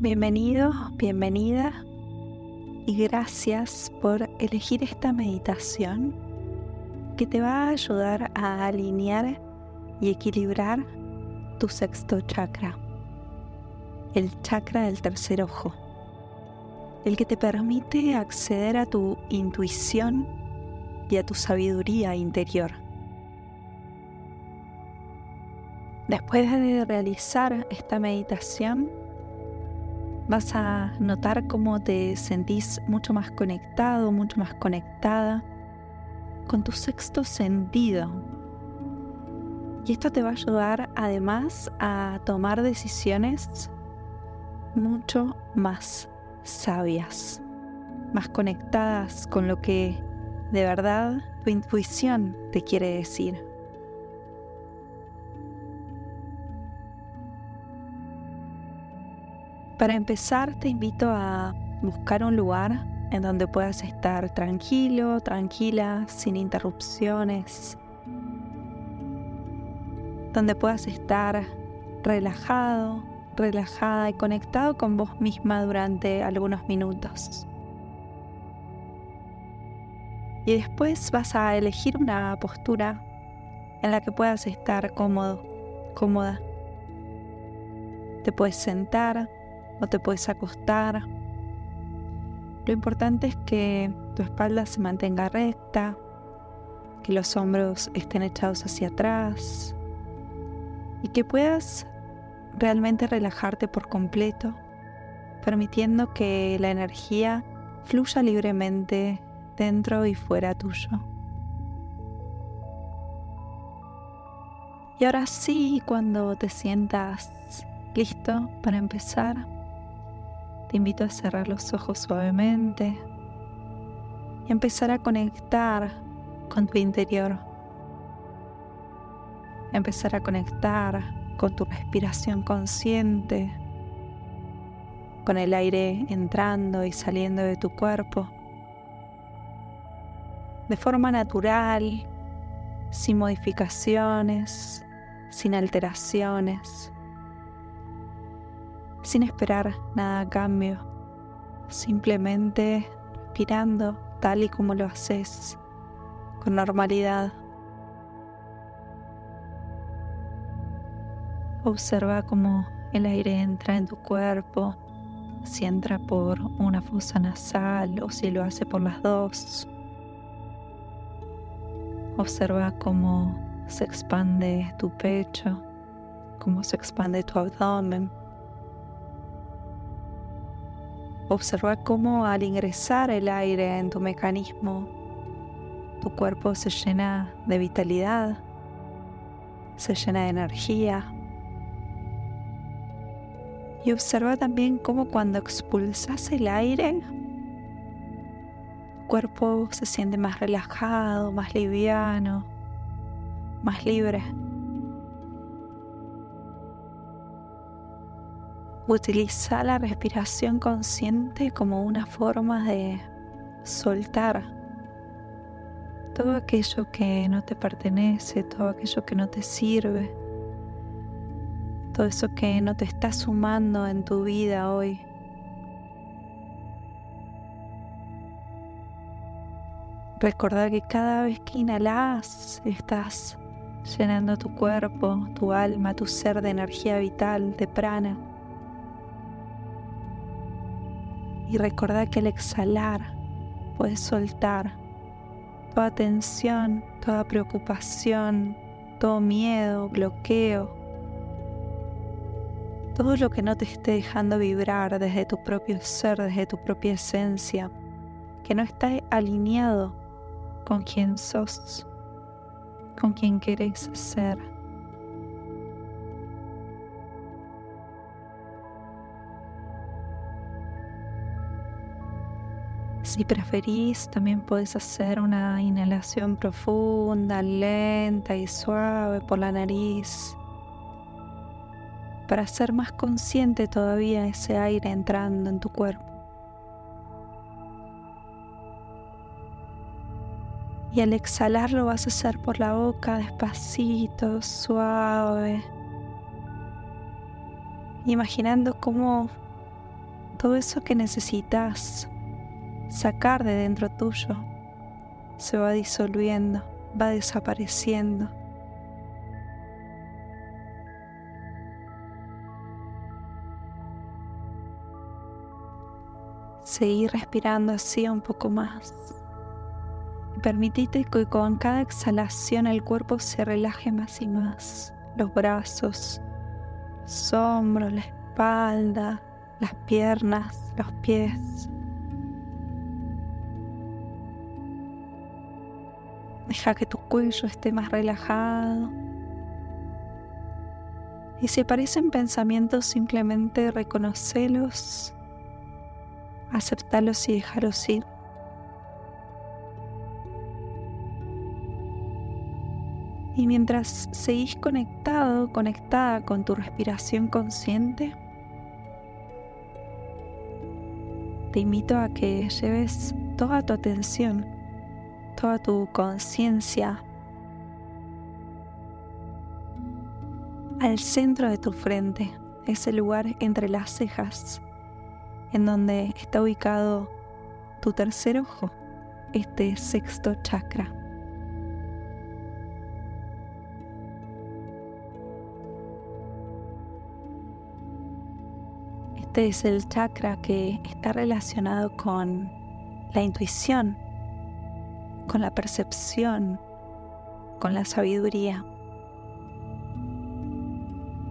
Bienvenido, bienvenida y gracias por elegir esta meditación que te va a ayudar a alinear y equilibrar tu sexto chakra, el chakra del tercer ojo, el que te permite acceder a tu intuición y a tu sabiduría interior. Después de realizar esta meditación, vas a notar cómo te sentís mucho más conectado, mucho más conectada con tu sexto sentido. Y esto te va a ayudar además a tomar decisiones mucho más sabias, más conectadas con lo que de verdad tu intuición te quiere decir. Para empezar, te invito a buscar un lugar en donde puedas estar tranquilo, tranquila, sin interrupciones, donde puedas estar relajado, relajada y conectado con vos misma durante algunos minutos. Y después vas a elegir una postura en la que puedas estar cómodo, cómoda. Te puedes sentar o te puedes acostar. Lo importante es que tu espalda se mantenga recta, que los hombros estén echados hacia atrás y que puedas realmente relajarte por completo, permitiendo que la energía fluya libremente dentro y fuera tuyo. Y ahora sí, cuando te sientas listo para empezar, te invito a cerrar los ojos suavemente y empezar a conectar con tu interior. Empezar a conectar con tu respiración consciente, con el aire entrando y saliendo de tu cuerpo. De forma natural, sin modificaciones, sin alteraciones sin esperar nada a cambio, simplemente respirando tal y como lo haces, con normalidad. Observa cómo el aire entra en tu cuerpo, si entra por una fosa nasal o si lo hace por las dos. Observa cómo se expande tu pecho, cómo se expande tu abdomen. Observa cómo al ingresar el aire en tu mecanismo, tu cuerpo se llena de vitalidad, se llena de energía. Y observa también cómo cuando expulsas el aire, tu cuerpo se siente más relajado, más liviano, más libre. Utiliza la respiración consciente como una forma de soltar todo aquello que no te pertenece, todo aquello que no te sirve, todo eso que no te está sumando en tu vida hoy. Recordar que cada vez que inhalas estás llenando tu cuerpo, tu alma, tu ser de energía vital, de prana. Y recordar que al exhalar puedes soltar toda tensión, toda preocupación, todo miedo, bloqueo, todo lo que no te esté dejando vibrar desde tu propio ser, desde tu propia esencia, que no está alineado con quien sos, con quien querés ser. Si preferís, también puedes hacer una inhalación profunda, lenta y suave por la nariz para hacer más consciente todavía ese aire entrando en tu cuerpo. Y al exhalar lo vas a hacer por la boca despacito, suave, imaginando cómo todo eso que necesitas sacar de dentro tuyo se va disolviendo, va desapareciendo. Seguí respirando así un poco más. Permitite que con cada exhalación el cuerpo se relaje más y más. Los brazos, los hombros, la espalda, las piernas, los pies. Deja que tu cuello esté más relajado. Y si aparecen pensamientos, simplemente reconocelos, aceptarlos y dejarlos ir. Y mientras seguís conectado, conectada con tu respiración consciente, te invito a que lleves toda tu atención, toda tu conciencia al centro de tu frente, ese lugar entre las cejas, en donde está ubicado tu tercer ojo, este sexto chakra. Este es el chakra que está relacionado con la intuición, con la percepción, con la sabiduría.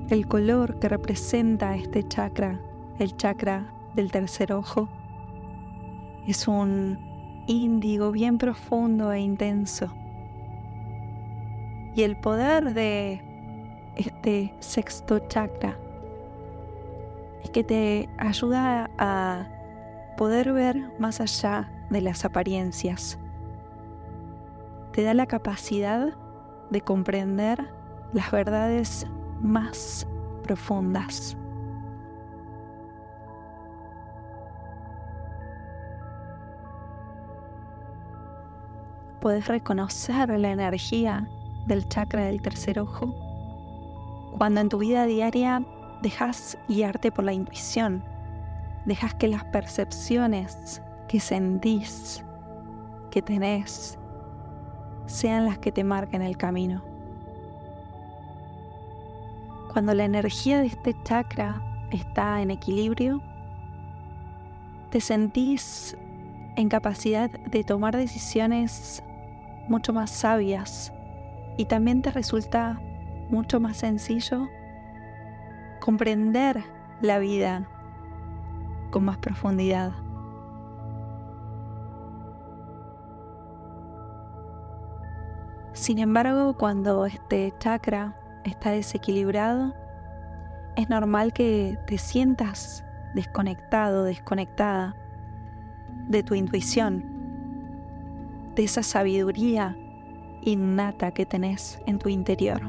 El color que representa este chakra, el chakra del tercer ojo, es un índigo bien profundo e intenso. Y el poder de este sexto chakra que te ayuda a poder ver más allá de las apariencias. Te da la capacidad de comprender las verdades más profundas. Puedes reconocer la energía del chakra del tercer ojo cuando en tu vida diaria dejas guiarte por la intuición, dejas que las percepciones que sentís, que tenés, sean las que te marquen el camino. Cuando la energía de este chakra está en equilibrio, te sentís en capacidad de tomar decisiones mucho más sabias y también te resulta mucho más sencillo comprender la vida con más profundidad. Sin embargo, cuando este chakra está desequilibrado, es normal que te sientas desconectado, desconectada de tu intuición, de esa sabiduría innata que tenés en tu interior.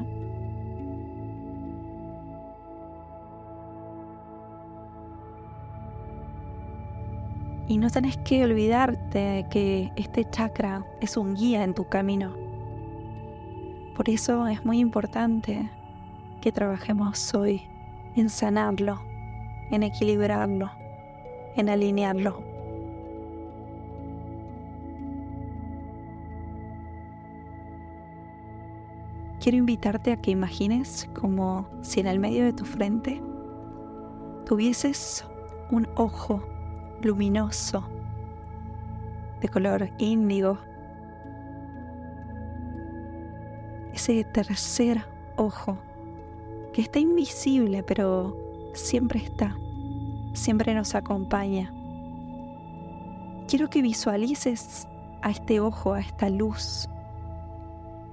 Y no tenés que olvidarte que este chakra es un guía en tu camino. Por eso es muy importante que trabajemos hoy en sanarlo, en equilibrarlo, en alinearlo. Quiero invitarte a que imagines como si en el medio de tu frente tuvieses un ojo luminoso de color índigo. Tercer ojo que está invisible pero siempre está, siempre nos acompaña. Quiero que visualices a este ojo, a esta luz,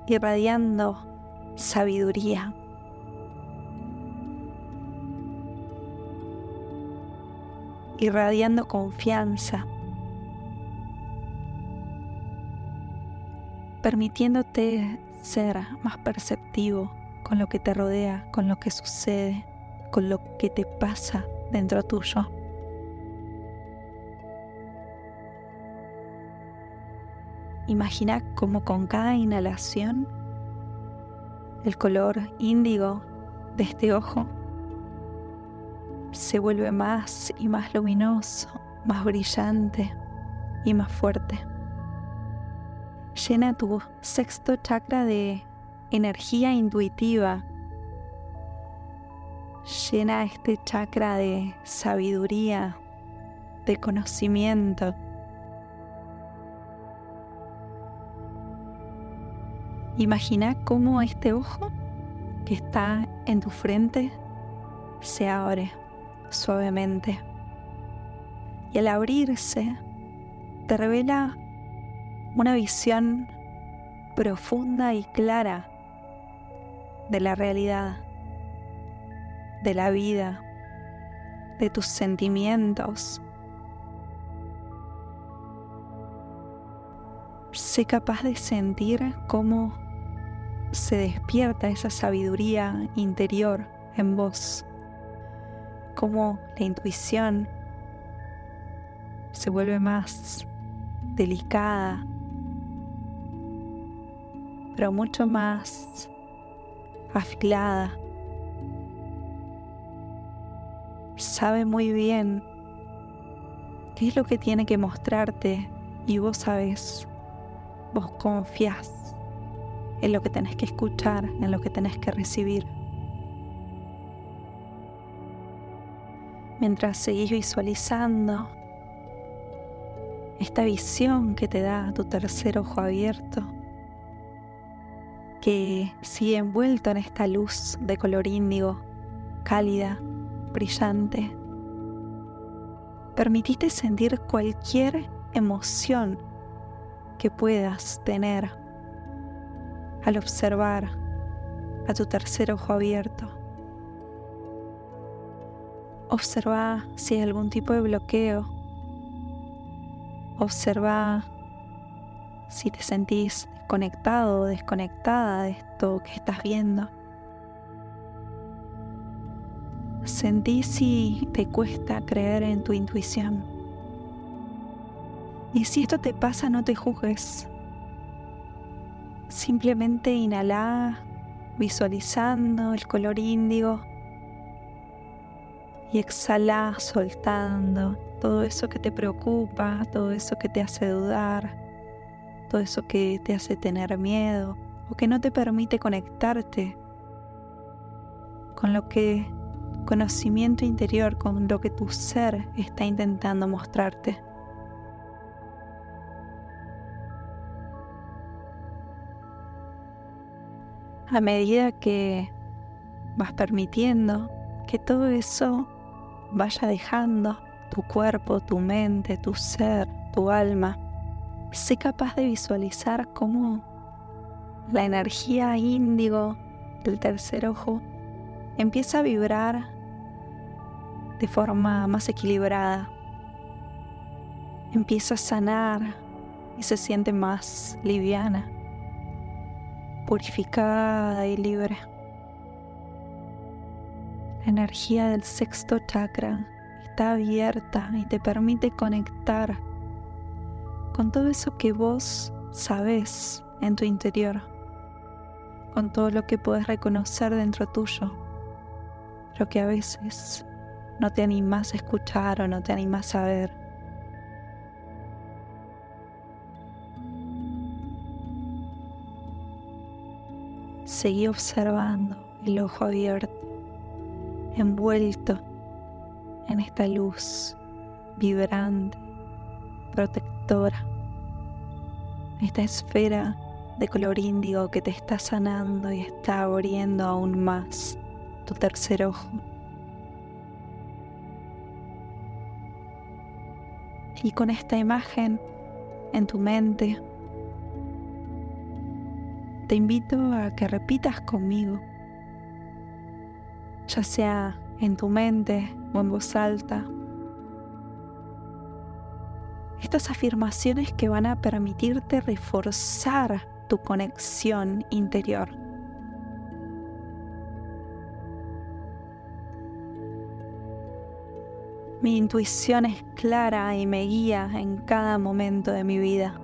irradiando sabiduría, irradiando confianza, permitiéndote ser más perceptivo con lo que te rodea, con lo que sucede, con lo que te pasa dentro tuyo. Imagina como con cada inhalación el color índigo de este ojo se vuelve más y más luminoso, más brillante y más fuerte. Llena tu sexto chakra de energía intuitiva. Llena este chakra de sabiduría, de conocimiento. Imagina cómo este ojo que está en tu frente se abre suavemente. Y al abrirse, te revela una visión profunda y clara de la realidad, de la vida, de tus sentimientos. Sé capaz de sentir cómo se despierta esa sabiduría interior en vos, cómo la intuición se vuelve más delicada, pero mucho más afilada. Sabe muy bien qué es lo que tiene que mostrarte y vos sabes, vos confías en lo que tenés que escuchar, en lo que tenés que recibir. Mientras seguís visualizando esta visión que te da tu tercer ojo abierto, que sigue envuelto en esta luz de color índigo, cálida, brillante. Permitiste sentir cualquier emoción que puedas tener al observar a tu tercer ojo abierto. Observa si hay algún tipo de bloqueo. Observa si te sentís conectado o desconectada de esto que estás viendo. Sentí si te cuesta creer en tu intuición. Y si esto te pasa, no te juzgues. Simplemente inhala visualizando el color índigo y exhala soltando todo eso que te preocupa, todo eso que te hace dudar, todo eso que te hace tener miedo o que no te permite conectarte con lo que conocimiento interior, con lo que tu ser está intentando mostrarte. A medida que vas permitiendo que todo eso vaya dejando tu cuerpo, tu mente, tu ser, tu alma, sé capaz de visualizar cómo la energía índigo del tercer ojo empieza a vibrar de forma más equilibrada. Empieza a sanar y se siente más liviana, purificada y libre. La energía del sexto chakra está abierta y te permite conectar con todo eso que vos sabes en tu interior, con todo lo que puedes reconocer dentro tuyo, lo que a veces no te animas a escuchar o no te animas a ver. Seguí observando el ojo abierto, envuelto en esta luz vibrante, protectora esta esfera de color índigo que te está sanando y está abriendo aún más tu tercer ojo. Y con esta imagen en tu mente, te invito a que repitas conmigo, ya sea en tu mente o en voz alta, estas afirmaciones que van a permitirte reforzar tu conexión interior. Mi intuición es clara y me guía en cada momento de mi vida.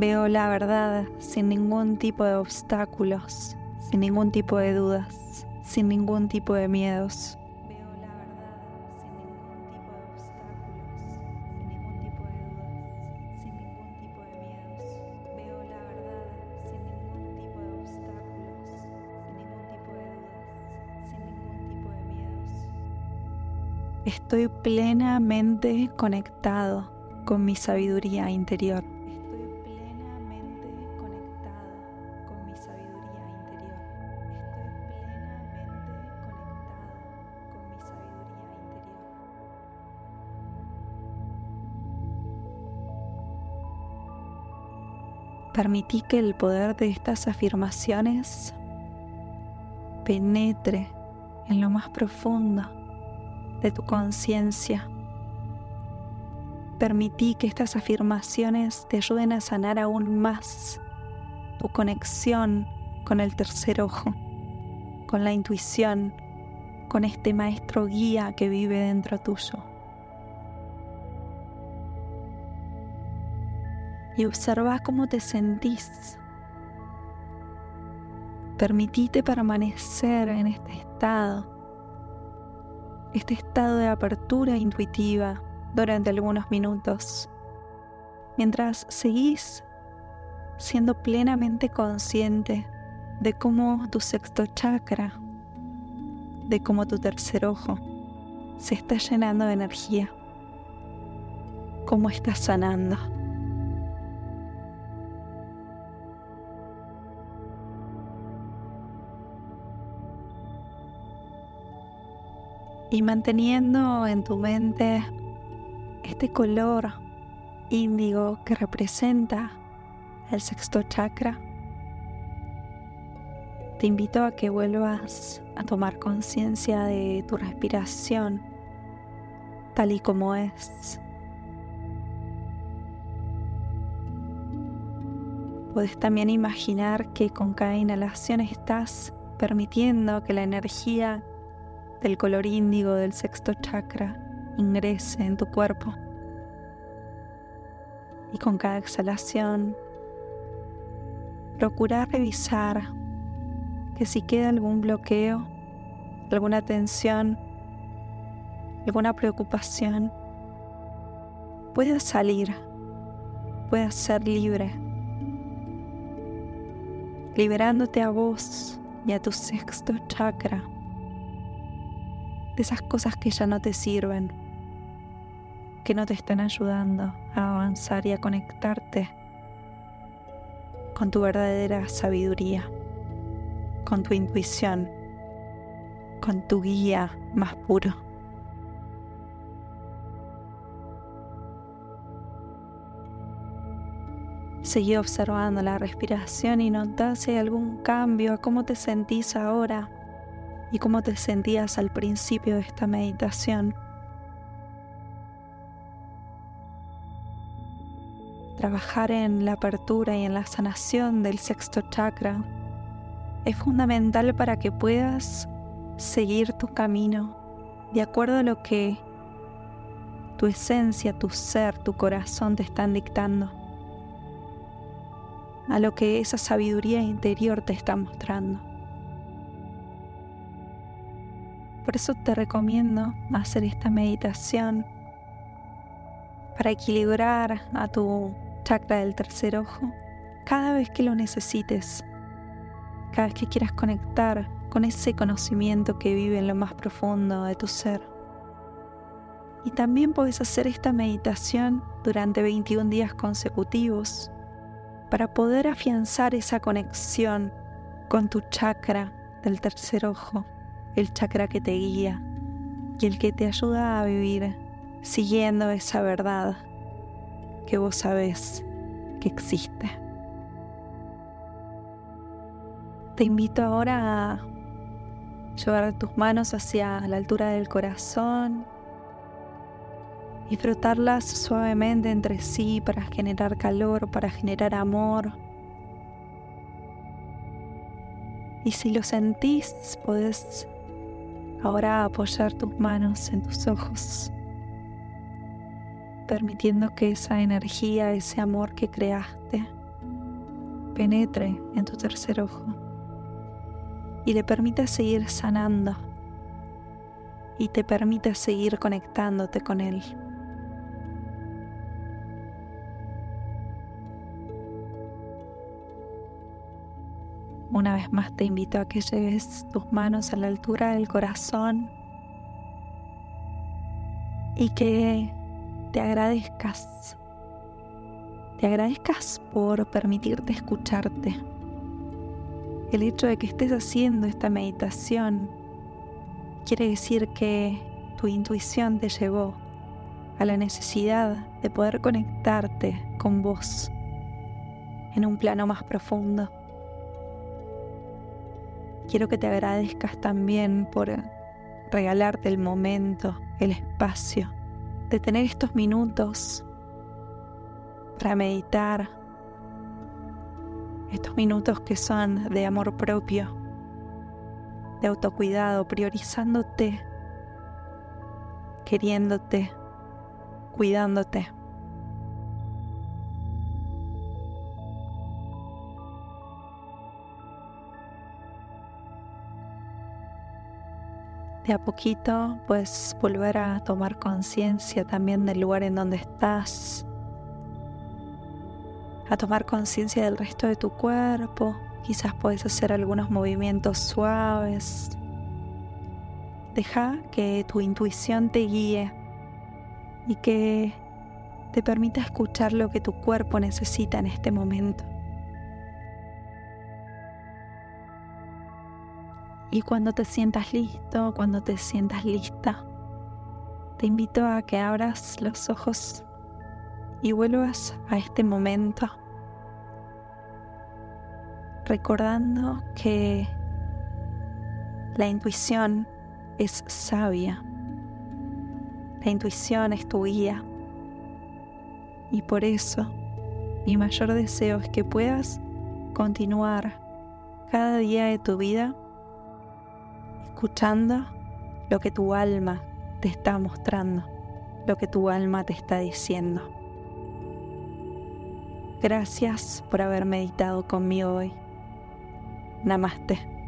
Veo la verdad sin ningún tipo de obstáculos, sin ningún tipo de dudas, sin ningún tipo de miedos. Veo la verdad sin ningún tipo de Permití que el poder de estas afirmaciones penetre en lo más profundo de tu conciencia. Permití que estas afirmaciones te ayuden a sanar aún más tu conexión con el tercer ojo, con la intuición, con este maestro guía que vive dentro tuyo. Y observa cómo te sentís. Permitite permanecer en este estado, este estado de apertura intuitiva durante algunos minutos, mientras seguís siendo plenamente consciente de cómo tu sexto chakra, de cómo tu tercer ojo se está llenando de energía, cómo estás sanando. Y manteniendo en tu mente este color índigo que representa el sexto chakra, te invito a que vuelvas a tomar conciencia de tu respiración tal y como es. Puedes también imaginar que con cada inhalación estás permitiendo que la energía del color índigo del sexto chakra ingrese en tu cuerpo. Y con cada exhalación, procura revisar que si queda algún bloqueo, alguna tensión, alguna preocupación, puedas salir, puedas ser libre, liberándote a vos y a tu sexto chakra esas cosas que ya no te sirven, que no te están ayudando a avanzar y a conectarte con tu verdadera sabiduría, con tu intuición, con tu guía más puro. Seguí observando la respiración y nota si hay algún cambio a cómo te sentís ahora y cómo te sentías al principio de esta meditación. Trabajar en la apertura y en la sanación del sexto chakra es fundamental para que puedas seguir tu camino de acuerdo a lo que tu esencia, tu ser, tu corazón te están dictando, a lo que esa sabiduría interior te está mostrando. Por eso te recomiendo hacer esta meditación para equilibrar a tu chakra del tercer ojo cada vez que lo necesites, cada vez que quieras conectar con ese conocimiento que vive en lo más profundo de tu ser. Y también puedes hacer esta meditación durante 21 días consecutivos para poder afianzar esa conexión con tu chakra del tercer ojo el chakra que te guía y el que te ayuda a vivir siguiendo esa verdad que vos sabés que existe. Te invito ahora a llevar tus manos hacia la altura del corazón y frotarlas suavemente entre sí para generar calor, para generar amor. Y si lo sentís, podés Ahora apoyar tus manos en tus ojos, permitiendo que esa energía, ese amor que creaste, penetre en tu tercer ojo y le permita seguir sanando y te permita seguir conectándote con él. Una vez más te invito a que lleves tus manos a la altura del corazón y que te agradezcas. Te agradezcas por permitirte escucharte. El hecho de que estés haciendo esta meditación quiere decir que tu intuición te llevó a la necesidad de poder conectarte con vos en un plano más profundo. Quiero que te agradezcas también por regalarte el momento, el espacio, de tener estos minutos para meditar, estos minutos que son de amor propio, de autocuidado, priorizándote, queriéndote, cuidándote. De a poquito puedes volver a tomar conciencia también del lugar en donde estás, a tomar conciencia del resto de tu cuerpo. Quizás puedes hacer algunos movimientos suaves. Deja que tu intuición te guíe y que te permita escuchar lo que tu cuerpo necesita en este momento. Y cuando te sientas listo, cuando te sientas lista, te invito a que abras los ojos y vuelvas a este momento, recordando que la intuición es sabia, la intuición es tu guía. Y por eso mi mayor deseo es que puedas continuar cada día de tu vida escuchando lo que tu alma te está mostrando, lo que tu alma te está diciendo. Gracias por haber meditado conmigo hoy. Namaste.